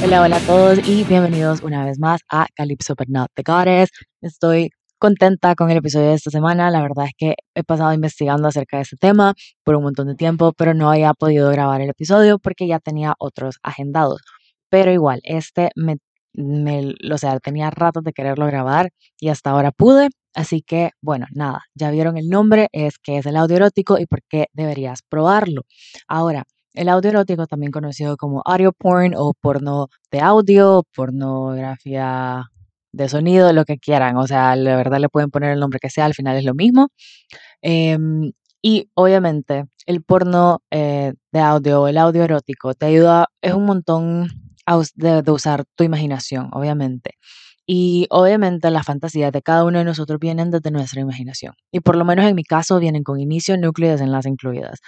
Hola, hola a todos y bienvenidos una vez más a Calypso But Not the Goddess. Estoy contenta con el episodio de esta semana. La verdad es que he pasado investigando acerca de este tema por un montón de tiempo, pero no había podido grabar el episodio porque ya tenía otros agendados. Pero igual, este me, me o sea, tenía rato de quererlo grabar y hasta ahora pude. Así que, bueno, nada, ya vieron el nombre, es que es el audio erótico y por qué deberías probarlo. Ahora, el audio erótico, también conocido como audio porn o porno de audio, pornografía de sonido, lo que quieran. O sea, la verdad le pueden poner el nombre que sea, al final es lo mismo. Em, y obviamente el porno eh, de audio, el audio erótico, te ayuda, es un montón de, de usar tu imaginación, obviamente. Y obviamente las fantasías de cada uno de nosotros vienen desde nuestra imaginación. Y por lo menos en mi caso vienen con inicio, núcleo y desenlace incluidas.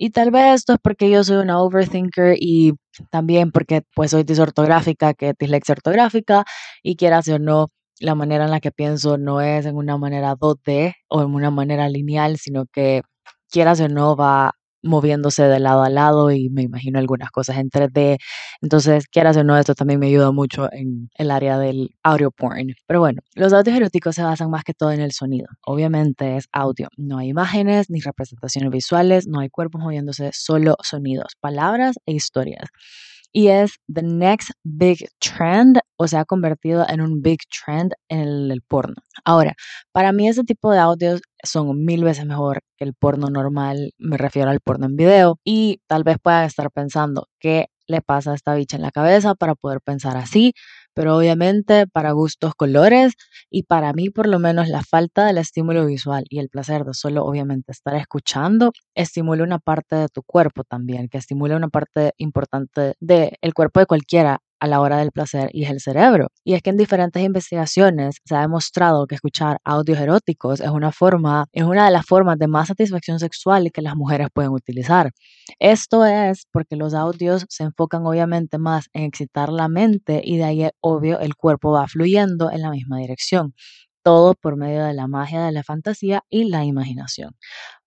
Y tal vez esto es porque yo soy una overthinker y también porque pues soy disortográfica, que es dislexia ortográfica y quieras o no, la manera en la que pienso no es en una manera 2D o en una manera lineal, sino que quieras o no va moviéndose de lado a lado y me imagino algunas cosas en 3D. Entonces, quieras o no, esto también me ayuda mucho en el área del audio porn. Pero bueno, los audios eróticos se basan más que todo en el sonido. Obviamente es audio. No hay imágenes ni representaciones visuales, no hay cuerpos moviéndose, solo sonidos, palabras e historias y es the next big trend o se ha convertido en un big trend en el, porno. Ahora, para mí ese tipo de audios son mil veces mejor que el porno normal, me refiero al porno en video y tal vez puedan estar pensando qué le pasa a esta bicha en la cabeza para poder pensar así, pero obviamente para gustos colores y para mí por lo menos la falta del estímulo visual y el placer de solo obviamente estar escuchando estimula una parte de tu cuerpo también, que estimula una parte importante del el cuerpo de cualquiera a la hora del placer y es el cerebro. Y es que en diferentes investigaciones se ha demostrado que escuchar audios eróticos es una forma, es una de las formas de más satisfacción sexual que las mujeres pueden utilizar. Esto es porque los audios se enfocan obviamente más en excitar la mente y de ahí obvio el cuerpo va fluyendo en la misma dirección. Todo por medio de la magia de la fantasía y la imaginación.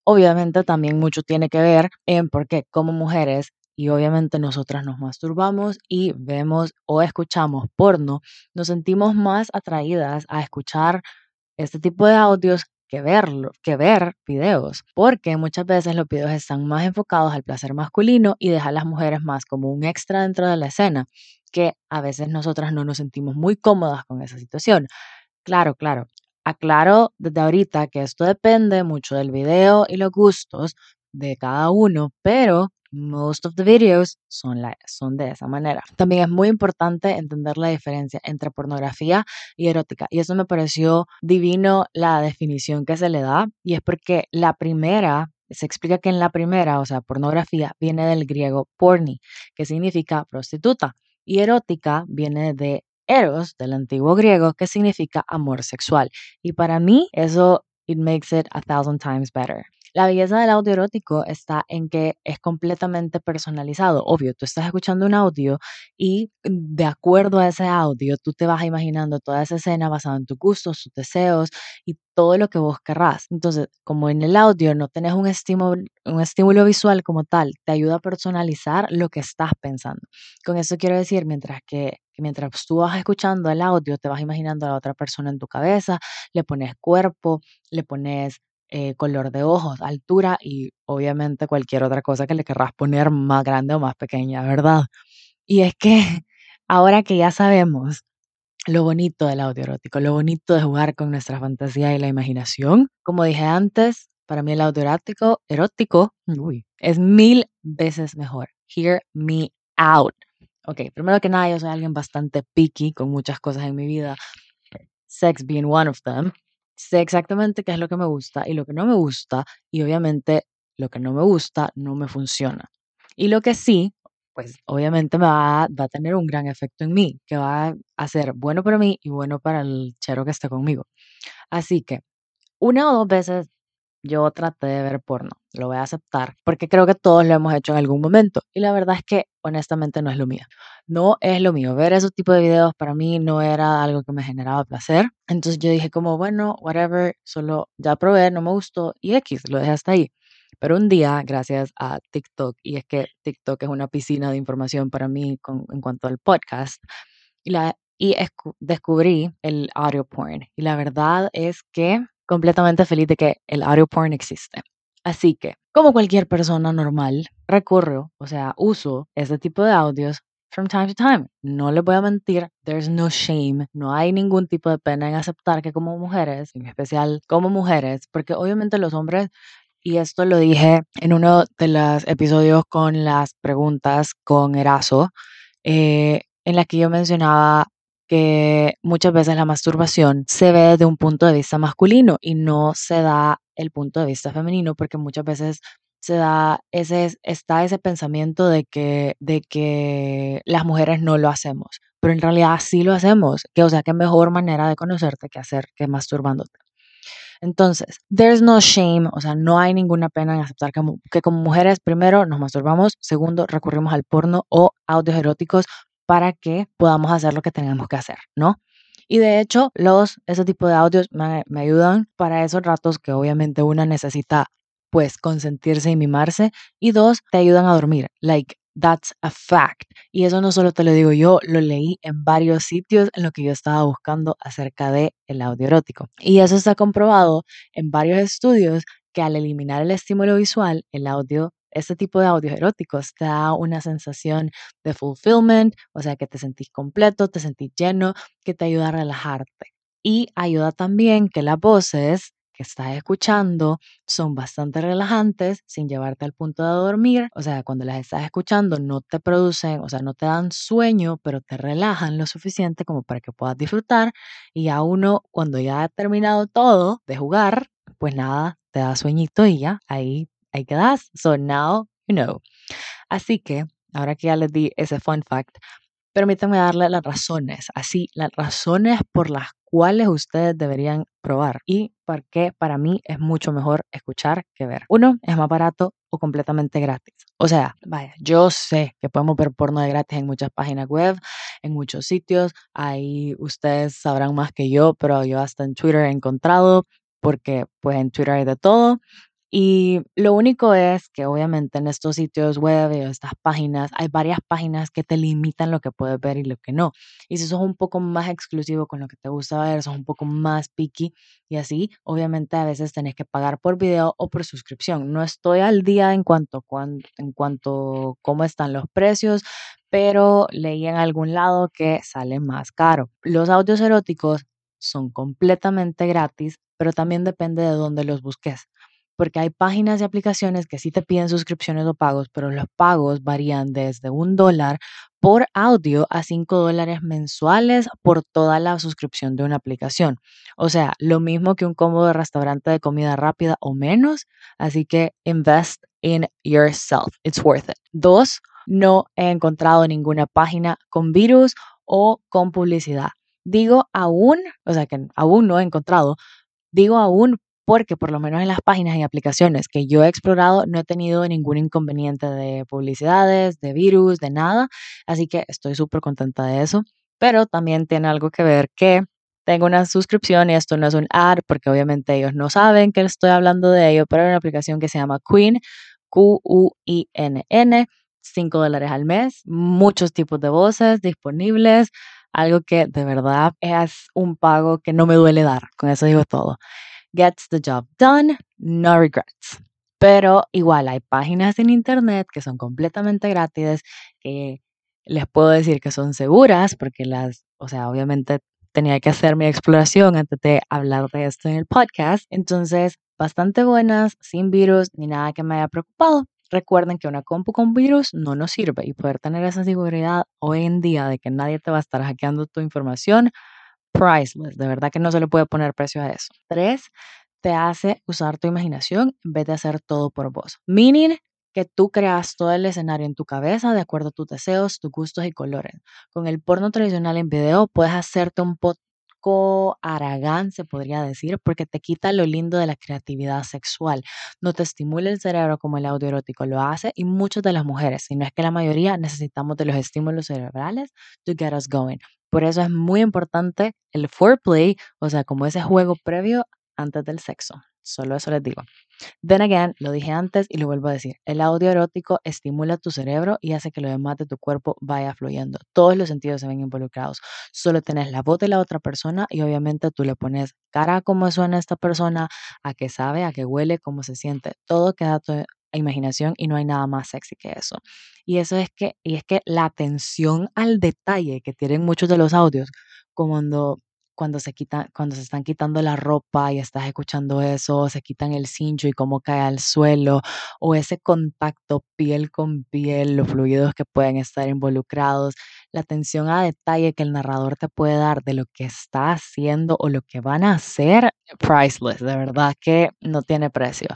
Obviamente también mucho tiene que ver en por qué como mujeres y obviamente nosotras nos masturbamos y vemos o escuchamos porno, nos sentimos más atraídas a escuchar este tipo de audios que verlo, que ver videos, porque muchas veces los videos están más enfocados al placer masculino y dejan a las mujeres más como un extra dentro de la escena, que a veces nosotras no nos sentimos muy cómodas con esa situación. Claro, claro. Aclaro desde ahorita que esto depende mucho del video y los gustos de cada uno, pero most of the videos son, la, son de esa manera. También es muy importante entender la diferencia entre pornografía y erótica. Y eso me pareció divino la definición que se le da. Y es porque la primera, se explica que en la primera, o sea, pornografía, viene del griego porni, que significa prostituta. Y erótica viene de eros, del antiguo griego, que significa amor sexual. Y para mí eso, it makes it a thousand times better. La belleza del audio erótico está en que es completamente personalizado. Obvio, tú estás escuchando un audio y de acuerdo a ese audio, tú te vas imaginando toda esa escena basada en tus gustos, tus deseos y todo lo que vos querrás. Entonces, como en el audio no tenés un estímulo, un estímulo visual como tal, te ayuda a personalizar lo que estás pensando. Con eso quiero decir, mientras que mientras tú vas escuchando el audio, te vas imaginando a la otra persona en tu cabeza, le pones cuerpo, le pones eh, color de ojos, altura y obviamente cualquier otra cosa que le querrás poner más grande o más pequeña, ¿verdad? Y es que ahora que ya sabemos lo bonito del audio erótico, lo bonito de jugar con nuestra fantasía y la imaginación, como dije antes, para mí el audio erótico, erótico es mil veces mejor. Hear me out. Ok, primero que nada, yo soy alguien bastante picky con muchas cosas en mi vida, sex being one of them sé exactamente qué es lo que me gusta y lo que no me gusta y obviamente lo que no me gusta no me funciona. Y lo que sí, pues obviamente me va, va a tener un gran efecto en mí, que va a ser bueno para mí y bueno para el chero que esté conmigo. Así que una o dos veces yo traté de ver porno, lo voy a aceptar, porque creo que todos lo hemos hecho en algún momento. Y la verdad es que honestamente no es lo mío. No es lo mío. Ver ese tipo de videos para mí no era algo que me generaba placer. Entonces yo dije como, bueno, whatever, solo ya probé, no me gustó y X, lo dejé hasta ahí. Pero un día, gracias a TikTok, y es que TikTok es una piscina de información para mí en cuanto al podcast, y, la, y descubrí el audio porn. Y la verdad es que completamente feliz de que el audio porn existe. Así que, como cualquier persona normal, recurro, o sea, uso ese tipo de audios from time to time. No les voy a mentir, there's no shame, no hay ningún tipo de pena en aceptar que como mujeres, en especial como mujeres, porque obviamente los hombres, y esto lo dije en uno de los episodios con las preguntas con Eraso, eh, en la que yo mencionaba que muchas veces la masturbación se ve desde un punto de vista masculino y no se da el punto de vista femenino porque muchas veces se da ese, está ese pensamiento de que, de que las mujeres no lo hacemos, pero en realidad sí lo hacemos, que o sea, qué mejor manera de conocerte que hacer que masturbándote. Entonces, there's no shame, o sea, no hay ninguna pena en aceptar que, que como mujeres, primero, nos masturbamos, segundo, recurrimos al porno o audios eróticos para que podamos hacer lo que tenemos que hacer, ¿no? Y de hecho, los, ese tipo de audios me, ayudan para esos ratos que obviamente una necesita pues consentirse y mimarse. Y dos, te ayudan a dormir. Like, that's a fact. Y eso no solo te lo digo yo, lo leí en varios sitios en lo que yo estaba buscando acerca de el audio erótico. Y eso está comprobado en varios estudios que al eliminar el estímulo visual, el audio este tipo de audios eróticos te da una sensación de fulfillment, o sea, que te sentís completo, te sentís lleno, que te ayuda a relajarte. Y ayuda también que las voces que estás escuchando son bastante relajantes sin llevarte al punto de dormir. O sea, cuando las estás escuchando no te producen, o sea, no te dan sueño, pero te relajan lo suficiente como para que puedas disfrutar. Y a uno, cuando ya ha terminado todo de jugar, pues nada, te da sueñito y ya, ahí, ahí quedas. So now you know. Así que, ahora que ya les di ese fun fact, permítanme darle las razones, así, las razones por las cuáles ustedes deberían probar y por qué para mí es mucho mejor escuchar que ver. Uno, es más barato o completamente gratis. O sea, vaya, yo sé que podemos ver porno de gratis en muchas páginas web, en muchos sitios. Ahí ustedes sabrán más que yo, pero yo hasta en Twitter he encontrado, porque pues en Twitter hay de todo. Y lo único es que obviamente en estos sitios web y estas páginas hay varias páginas que te limitan lo que puedes ver y lo que no. Y si sos un poco más exclusivo con lo que te gusta ver, sos un poco más picky y así, obviamente a veces tenés que pagar por video o por suscripción. No estoy al día en cuanto, en cuanto cómo están los precios, pero leí en algún lado que sale más caro. Los audios eróticos son completamente gratis, pero también depende de dónde los busques porque hay páginas y aplicaciones que sí te piden suscripciones o pagos, pero los pagos varían desde un dólar por audio a cinco dólares mensuales por toda la suscripción de una aplicación. O sea, lo mismo que un combo de restaurante de comida rápida o menos. Así que invest in yourself. It's worth it. Dos, no he encontrado ninguna página con virus o con publicidad. Digo aún, o sea que aún no he encontrado, digo aún porque por lo menos en las páginas y aplicaciones que yo he explorado no he tenido ningún inconveniente de publicidades, de virus, de nada, así que estoy súper contenta de eso, pero también tiene algo que ver que tengo una suscripción y esto no es un ad porque obviamente ellos no saben que estoy hablando de ello, pero hay una aplicación que se llama Queen, Q-U-I-N-N, 5 dólares al mes, muchos tipos de voces disponibles, algo que de verdad es un pago que no me duele dar, con eso digo todo gets the job done, no regrets. Pero igual hay páginas en internet que son completamente gratis, que les puedo decir que son seguras, porque las, o sea, obviamente tenía que hacer mi exploración antes de hablar de esto en el podcast. Entonces, bastante buenas, sin virus ni nada que me haya preocupado. Recuerden que una compu con virus no nos sirve y poder tener esa seguridad hoy en día de que nadie te va a estar hackeando tu información priceless. De verdad que no se le puede poner precio a eso. Tres, te hace usar tu imaginación en vez de hacer todo por vos. Meaning que tú creas todo el escenario en tu cabeza de acuerdo a tus deseos, tus gustos y colores. Con el porno tradicional en video puedes hacerte un poco aragán, se podría decir, porque te quita lo lindo de la creatividad sexual. No te estimula el cerebro como el audio erótico lo hace y muchas de las mujeres, si no es que la mayoría, necesitamos de los estímulos cerebrales to get us going. Por eso es muy importante el foreplay, o sea, como ese juego previo antes del sexo. Solo eso les digo. Then again, lo dije antes y lo vuelvo a decir, el audio erótico estimula tu cerebro y hace que lo demás de tu cuerpo vaya fluyendo. Todos los sentidos se ven involucrados. Solo tenés la voz de la otra persona y obviamente tú le pones cara a cómo suena esta persona, a qué sabe, a qué huele, cómo se siente. Todo queda imaginación y no hay nada más sexy que eso. Y eso es que, y es que la atención al detalle que tienen muchos de los audios, como cuando cuando se quitan, cuando se están quitando la ropa y estás escuchando eso, se quitan el cincho y cómo cae al suelo, o ese contacto piel con piel, los fluidos que pueden estar involucrados, la atención a detalle que el narrador te puede dar de lo que está haciendo o lo que van a hacer, priceless, de verdad que no tiene precio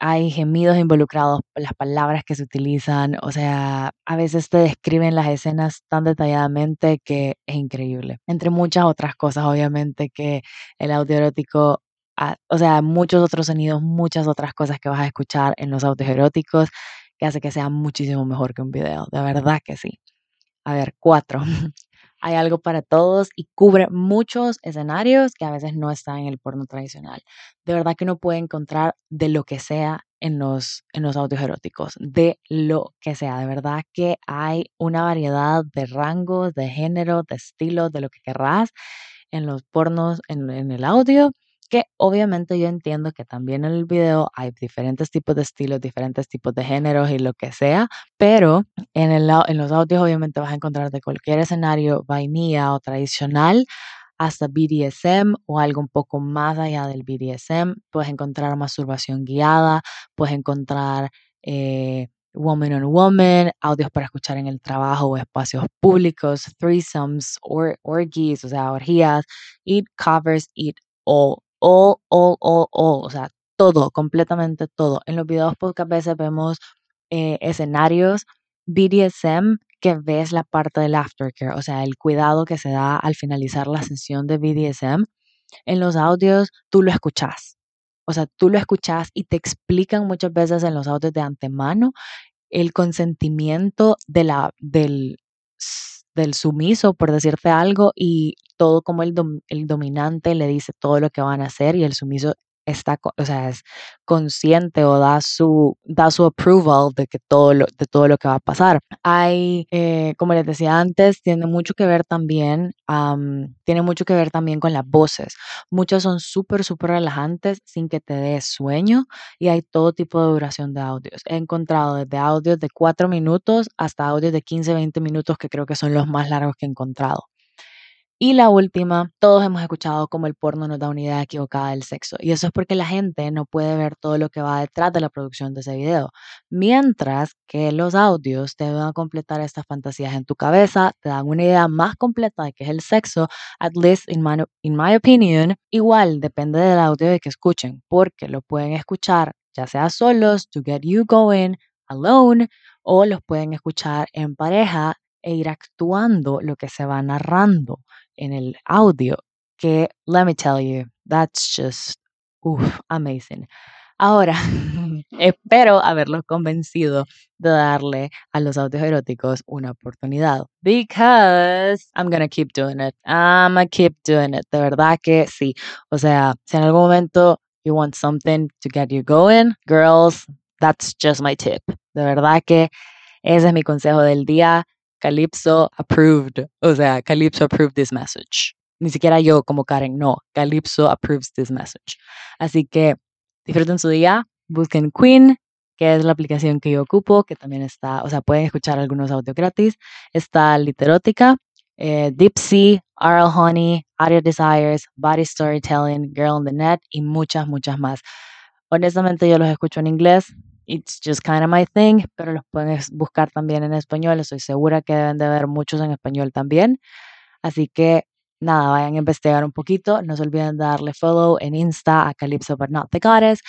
hay gemidos involucrados, las palabras que se utilizan, o sea, a veces te describen las escenas tan detalladamente que es increíble. Entre muchas otras cosas, obviamente, que el audio erótico, ah, o sea, muchos otros sonidos, muchas otras cosas que vas a escuchar en los audios eróticos, que hace que sea muchísimo mejor que un video, de verdad que sí. A ver, cuatro. hay algo para todos y cubre muchos escenarios que a veces no están en el porno tradicional. De verdad que uno puede encontrar de lo que sea en los, en los audios eróticos, de lo que sea. De verdad que hay una variedad de rangos, de género, de estilos, de lo que querrás en los pornos, en, en el audio que obviamente yo entiendo que también en el video hay diferentes tipos de estilos, diferentes tipos de géneros y lo que sea, pero en, el, en los audios obviamente vas a encontrar de cualquier escenario vainilla o tradicional hasta BDSM o algo un poco más allá del BDSM. Puedes encontrar masturbación guiada, puedes encontrar eh, woman on woman, audios para escuchar en el trabajo o espacios públicos, threesomes, or, orgies, o sea, orgías, it covers it all all, all, all, all, o sea, todo, completamente todo. En los videos pocas veces vemos eh, escenarios BDSM que ves la parte del aftercare, o sea, el cuidado que se da al finalizar la sesión de BDSM. En los audios tú lo escuchas. O sea, tú lo escuchas y te explican muchas veces en los audios de antemano el consentimiento de la, del, del sumiso, por decirte algo, y todo como el, el dominante le dice todo lo que van a hacer y el sumiso está, o sea, es consciente o da su, da su approval de que todo lo, de todo lo que va a pasar. Hay, eh, como les decía antes, tiene mucho que ver también, tiene mucho que ver también con las voces. Muchas son súper, súper relajantes sin que te dé sueño y hay todo tipo de duración de audios. He encontrado desde audios de 4 minutos hasta audios de 15, 20 minutos que creo que son los más largos que he encontrado. Y la última, todos hemos escuchado cómo el porno nos da una idea equivocada del sexo. Y eso es porque la gente no puede ver todo lo que va detrás de la producción de ese video. Mientras que los audios te van a completar estas fantasías en tu cabeza, te dan una idea más completa de qué es el sexo, at least in my, in opinion. Igual depende del audio de que escuchen, porque lo pueden escuchar ya sea solos, to get you going, alone, o los pueden escuchar en pareja e ir actuando lo que se va narrando en el audio, que, let me tell you, that's just, uff, amazing. Ahora, espero haberlos convencido de darle a los audios eróticos una oportunidad. Because I'm gonna keep doing it. I'm gonna keep doing it. De verdad que sí. O sea, si en algún momento you want something to get you going, girls, that's just my tip. De verdad que ese es mi consejo del día. Calypso approved, o sea, Calypso approved this message. Ni siquiera yo como Karen, no, Calypso approves this message. Así que disfruten su día, busquen Queen, que es la aplicación que yo ocupo, que también está, o sea, pueden escuchar algunos audios gratis. Está Literótica, eh, Deep Sea, RL Honey, Audio Desires, Body Storytelling, Girl on the Net y muchas, muchas más. Honestamente yo los escucho en inglés, It's just kind of my thing, pero los puedes buscar también en español. Estoy segura que deben de haber muchos en español también. Así que nada, vayan a investigar un poquito. No se olviden de darle follow en Insta a Calypso But Not The Goddess.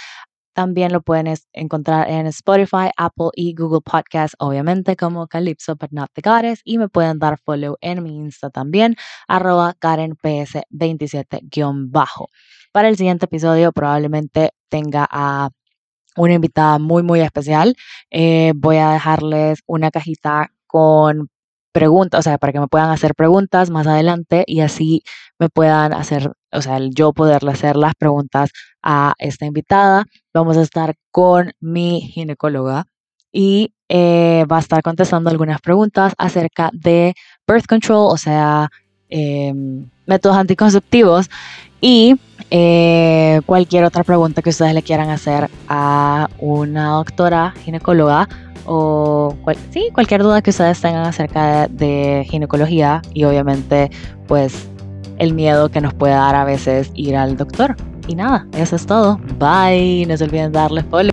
También lo pueden encontrar en Spotify, Apple y Google Podcasts, obviamente como Calypso But Not The Goddess. Y me pueden dar follow en mi Insta también, arroba KarenPS27-bajo. Para el siguiente episodio probablemente tenga a una invitada muy, muy especial. Eh, voy a dejarles una cajita con preguntas, o sea, para que me puedan hacer preguntas más adelante y así me puedan hacer, o sea, yo poderle hacer las preguntas a esta invitada. Vamos a estar con mi ginecóloga y eh, va a estar contestando algunas preguntas acerca de birth control, o sea, em, métodos anticonceptivos y eh, cualquier otra pregunta que ustedes le quieran hacer a una doctora ginecóloga o sí, cualquier duda que ustedes tengan acerca de, ginecología y obviamente pues el miedo que nos puede dar a veces ir al doctor. Y nada, eso es todo. Bye. No se olviden darles follow.